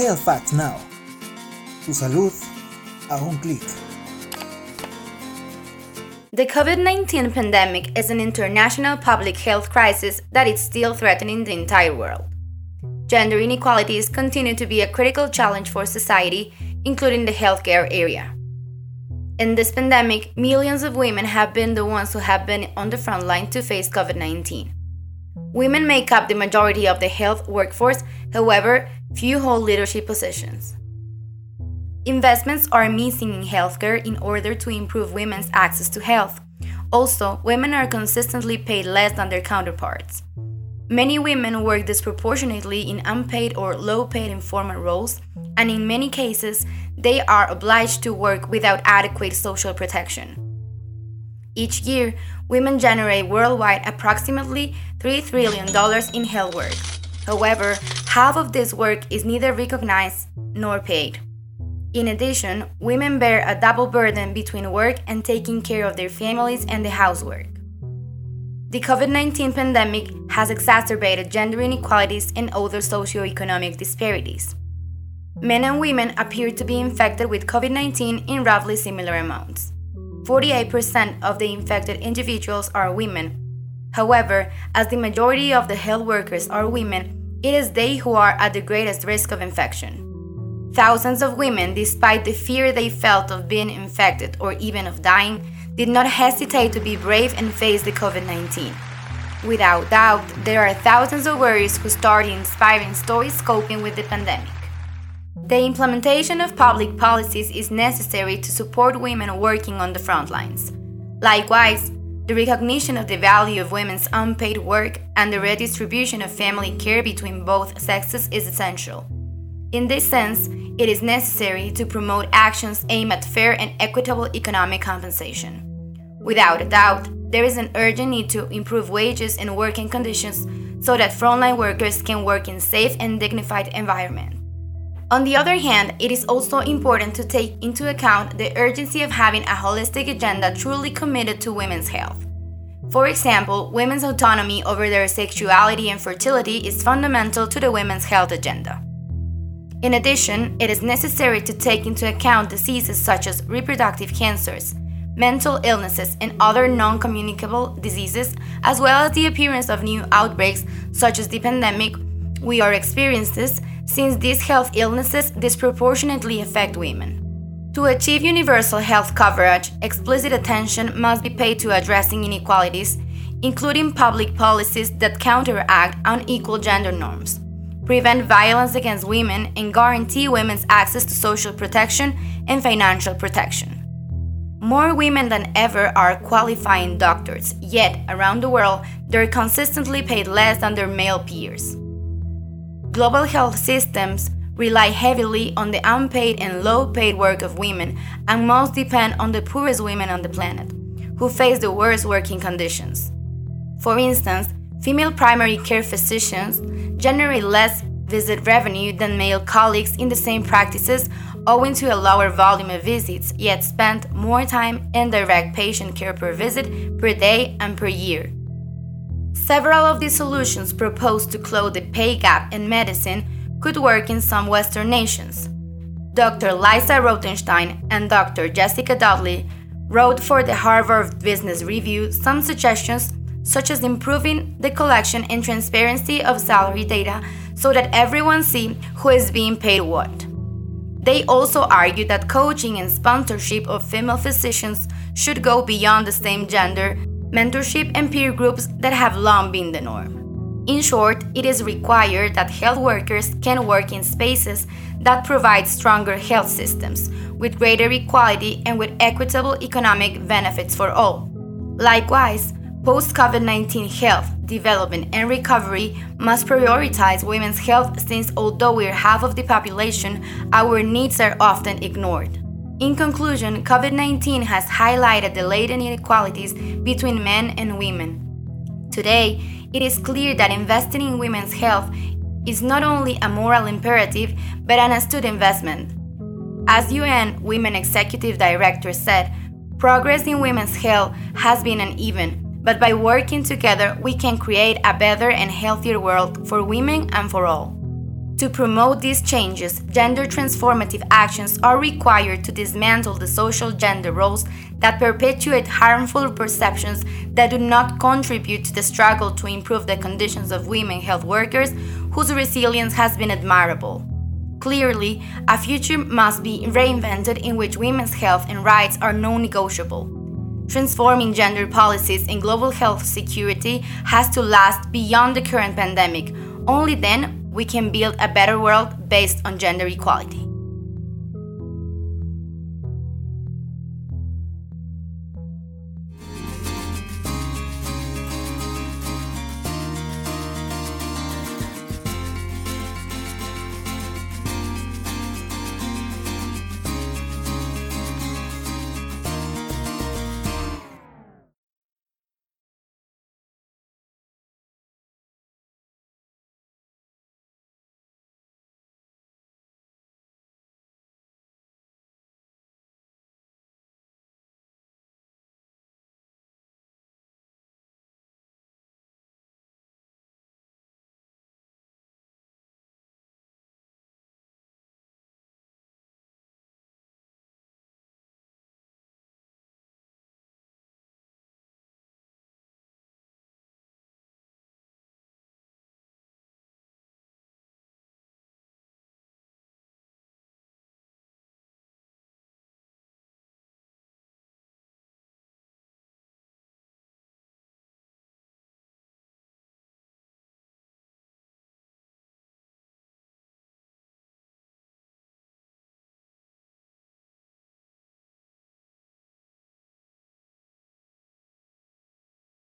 Health Now. Tu salud a un clic. The COVID 19 pandemic is an international public health crisis that is still threatening the entire world. Gender inequalities continue to be a critical challenge for society, including the healthcare area. In this pandemic, millions of women have been the ones who have been on the front line to face COVID 19. Women make up the majority of the health workforce, however, few hold leadership positions. Investments are missing in healthcare in order to improve women's access to health. Also, women are consistently paid less than their counterparts. Many women work disproportionately in unpaid or low paid informal roles, and in many cases, they are obliged to work without adequate social protection. Each year, women generate worldwide approximately $3 trillion in health work. However, half of this work is neither recognized nor paid. In addition, women bear a double burden between work and taking care of their families and the housework. The COVID 19 pandemic has exacerbated gender inequalities and other socioeconomic disparities. Men and women appear to be infected with COVID 19 in roughly similar amounts. 48% of the infected individuals are women. However, as the majority of the health workers are women, it is they who are at the greatest risk of infection. Thousands of women, despite the fear they felt of being infected or even of dying, did not hesitate to be brave and face the COVID 19. Without doubt, there are thousands of warriors who started inspiring stories coping with the pandemic. The implementation of public policies is necessary to support women working on the front lines. Likewise, the recognition of the value of women's unpaid work and the redistribution of family care between both sexes is essential. In this sense, it is necessary to promote actions aimed at fair and equitable economic compensation. Without a doubt, there is an urgent need to improve wages and working conditions so that frontline workers can work in safe and dignified environment. On the other hand, it is also important to take into account the urgency of having a holistic agenda truly committed to women's health. For example, women's autonomy over their sexuality and fertility is fundamental to the women's health agenda. In addition, it is necessary to take into account diseases such as reproductive cancers, mental illnesses, and other non communicable diseases, as well as the appearance of new outbreaks such as the pandemic we are experiencing since these health illnesses disproportionately affect women. To achieve universal health coverage, explicit attention must be paid to addressing inequalities, including public policies that counteract unequal gender norms, prevent violence against women, and guarantee women's access to social protection and financial protection. More women than ever are qualifying doctors, yet around the world, they're consistently paid less than their male peers. Global health systems rely heavily on the unpaid and low paid work of women, and most depend on the poorest women on the planet, who face the worst working conditions. For instance, female primary care physicians generate less visit revenue than male colleagues in the same practices owing to a lower volume of visits, yet spend more time in direct patient care per visit, per day, and per year. Several of the solutions proposed to close the pay gap in medicine could work in some Western nations. Dr. Lisa Rotenstein and Dr. Jessica Dudley wrote for the Harvard Business Review some suggestions, such as improving the collection and transparency of salary data so that everyone sees who is being paid what. They also argued that coaching and sponsorship of female physicians should go beyond the same gender mentorship, and peer groups that have long been the norm. In short, it is required that health workers can work in spaces that provide stronger health systems, with greater equality and with equitable economic benefits for all. Likewise, post COVID 19 health, development, and recovery must prioritize women's health since although we're half of the population, our needs are often ignored. In conclusion, COVID 19 has highlighted the latent inequalities between men and women. Today, it is clear that investing in women's health is not only a moral imperative, but an astute investment. As UN Women Executive Director said, progress in women's health has been uneven, but by working together, we can create a better and healthier world for women and for all. To promote these changes, gender transformative actions are required to dismantle the social gender roles that perpetuate harmful perceptions that do not contribute to the struggle to improve the conditions of women health workers whose resilience has been admirable. Clearly, a future must be reinvented in which women's health and rights are non negotiable. Transforming gender policies in global health security has to last beyond the current pandemic. Only then we can build a better world based on gender equality.